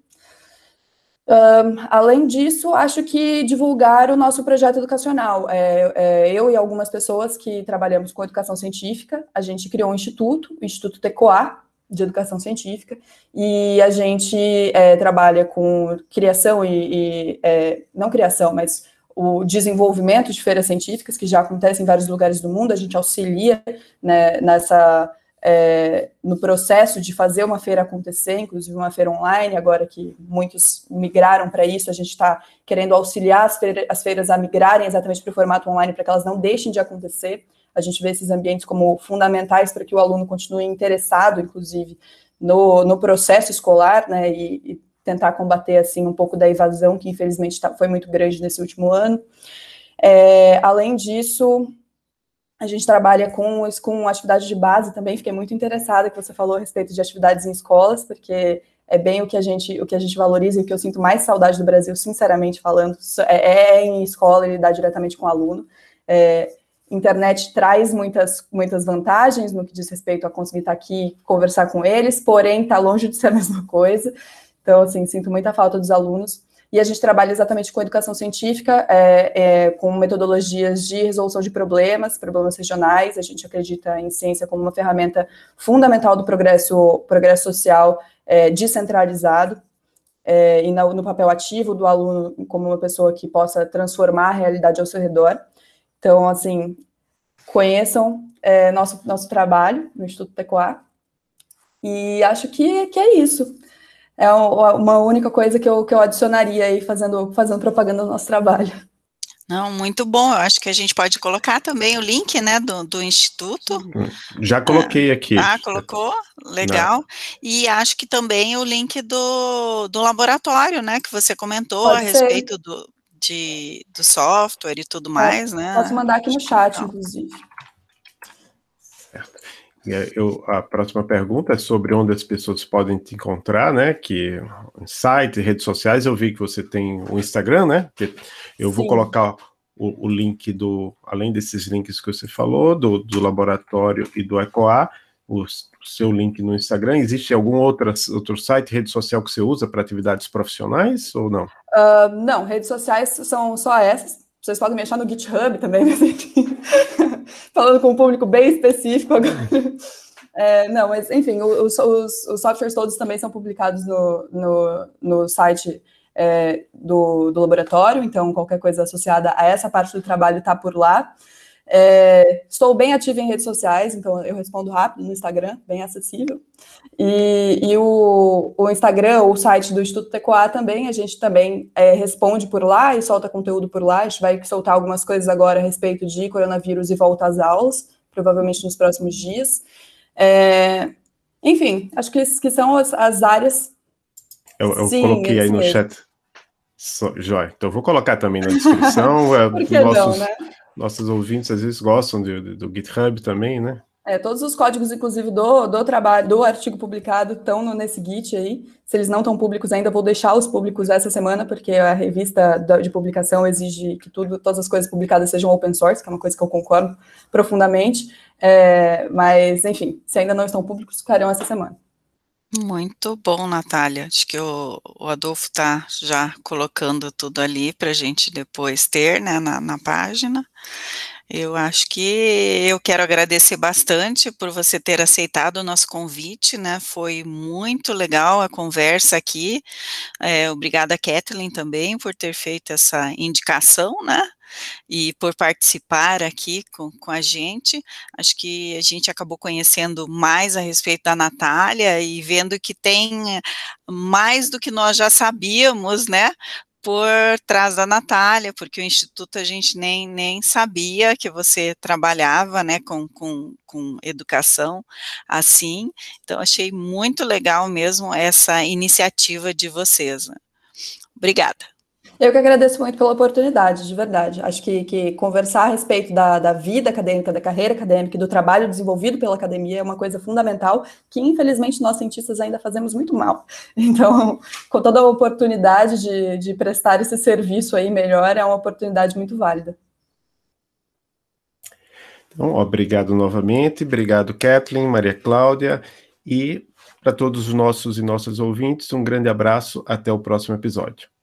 Um, além disso, acho que divulgar o nosso projeto educacional. É, é, eu e algumas pessoas que trabalhamos com educação científica, a gente criou um instituto, o Instituto TECOA, de educação científica, e a gente é, trabalha com criação e, e é, não criação, mas o desenvolvimento de feiras científicas, que já acontece em vários lugares do mundo, a gente auxilia né, nessa, é, no processo de fazer uma feira acontecer, inclusive uma feira online, agora que muitos migraram para isso, a gente está querendo auxiliar as, as feiras a migrarem exatamente para o formato online, para que elas não deixem de acontecer, a gente vê esses ambientes como fundamentais para que o aluno continue interessado, inclusive, no, no processo escolar, né, e, e, tentar combater, assim, um pouco da evasão, que infelizmente tá, foi muito grande nesse último ano. É, além disso, a gente trabalha com, com atividade de base também, fiquei muito interessada que você falou a respeito de atividades em escolas, porque é bem o que a gente o que a gente valoriza e o que eu sinto mais saudade do Brasil, sinceramente falando, é, é em escola e lidar diretamente com o aluno. É, internet traz muitas, muitas vantagens no que diz respeito a conseguir estar aqui conversar com eles, porém está longe de ser a mesma coisa. Então, assim, sinto muita falta dos alunos. E a gente trabalha exatamente com educação científica, é, é, com metodologias de resolução de problemas, problemas regionais. A gente acredita em ciência como uma ferramenta fundamental do progresso, progresso social é, descentralizado. É, e no, no papel ativo do aluno como uma pessoa que possa transformar a realidade ao seu redor. Então, assim, conheçam é, nosso, nosso trabalho no Instituto Tecoá. E acho que, que é isso. É uma única coisa que eu, que eu adicionaria aí, fazendo, fazendo propaganda do nosso trabalho. Não, muito bom. Eu acho que a gente pode colocar também o link, né, do, do instituto. Já coloquei aqui. Ah, colocou? Legal. Não. E acho que também o link do, do laboratório, né, que você comentou pode a ser. respeito do, de, do software e tudo mais, é, né? Posso mandar aqui no chat, inclusive. Certo. Eu, a próxima pergunta é sobre onde as pessoas podem te encontrar, né? Que site, redes sociais, eu vi que você tem o Instagram, né? Eu vou Sim. colocar o, o, link do, além desses links que você falou, do, do laboratório e do ECOA, o, seu link no Instagram. Existe algum outro, outro site, rede social que você usa para atividades profissionais ou não? Uh, não, redes sociais são só essas. Vocês podem me achar no GitHub também, mas enfim, falando com um público bem específico agora. É, não, mas enfim, os, os, os, softwares todos também são publicados no, no, no site é, do, do laboratório, então qualquer coisa associada a essa parte do trabalho está por lá. É, estou bem ativa em redes sociais, então eu respondo rápido no Instagram, bem acessível. E, e o, o, Instagram, o site do Instituto Tecoá também, a gente também é, responde por lá e solta conteúdo por lá. A gente vai soltar algumas coisas agora a respeito de coronavírus e volta às aulas, provavelmente nos próximos dias. É, enfim, acho que, que são as, as áreas. Eu, eu Sim, coloquei aí no mesmo. chat. So, Jóia. Então, vou colocar também na descrição. Por que nossos... não, né? Nossos ouvintes às vezes gostam do, do GitHub também, né? É, todos os códigos, inclusive, do, do trabalho, do artigo publicado, estão nesse Git aí. Se eles não estão públicos ainda, vou deixar os públicos essa semana, porque a revista de publicação exige que tudo, todas as coisas publicadas sejam open source, que é uma coisa que eu concordo profundamente. É, mas, enfim, se ainda não estão públicos, ficarão essa semana. Muito bom, Natália. Acho que o, o Adolfo está já colocando tudo ali para a gente depois ter né, na, na página. Eu acho que eu quero agradecer bastante por você ter aceitado o nosso convite, né? Foi muito legal a conversa aqui. É, obrigada, Kathleen, também, por ter feito essa indicação, né? E por participar aqui com, com a gente. Acho que a gente acabou conhecendo mais a respeito da Natália e vendo que tem mais do que nós já sabíamos, né? por trás da Natália, porque o Instituto a gente nem, nem sabia que você trabalhava né, com, com, com educação assim. Então, achei muito legal mesmo essa iniciativa de vocês. Né? Obrigada. Eu que agradeço muito pela oportunidade, de verdade. Acho que, que conversar a respeito da, da vida acadêmica, da carreira acadêmica e do trabalho desenvolvido pela academia é uma coisa fundamental que, infelizmente, nós cientistas ainda fazemos muito mal. Então, com toda a oportunidade de, de prestar esse serviço aí melhor, é uma oportunidade muito válida. Então, obrigado novamente, obrigado Kathleen, Maria Cláudia, e para todos os nossos e nossas ouvintes, um grande abraço, até o próximo episódio.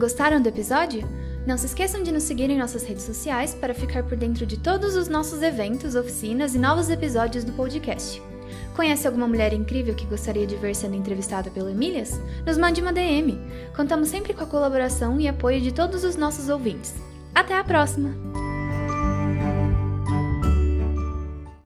Gostaram do episódio? Não se esqueçam de nos seguir em nossas redes sociais para ficar por dentro de todos os nossos eventos, oficinas e novos episódios do podcast. Conhece alguma mulher incrível que gostaria de ver sendo entrevistada pelo Emílias? Nos mande uma DM. Contamos sempre com a colaboração e apoio de todos os nossos ouvintes. Até a próxima!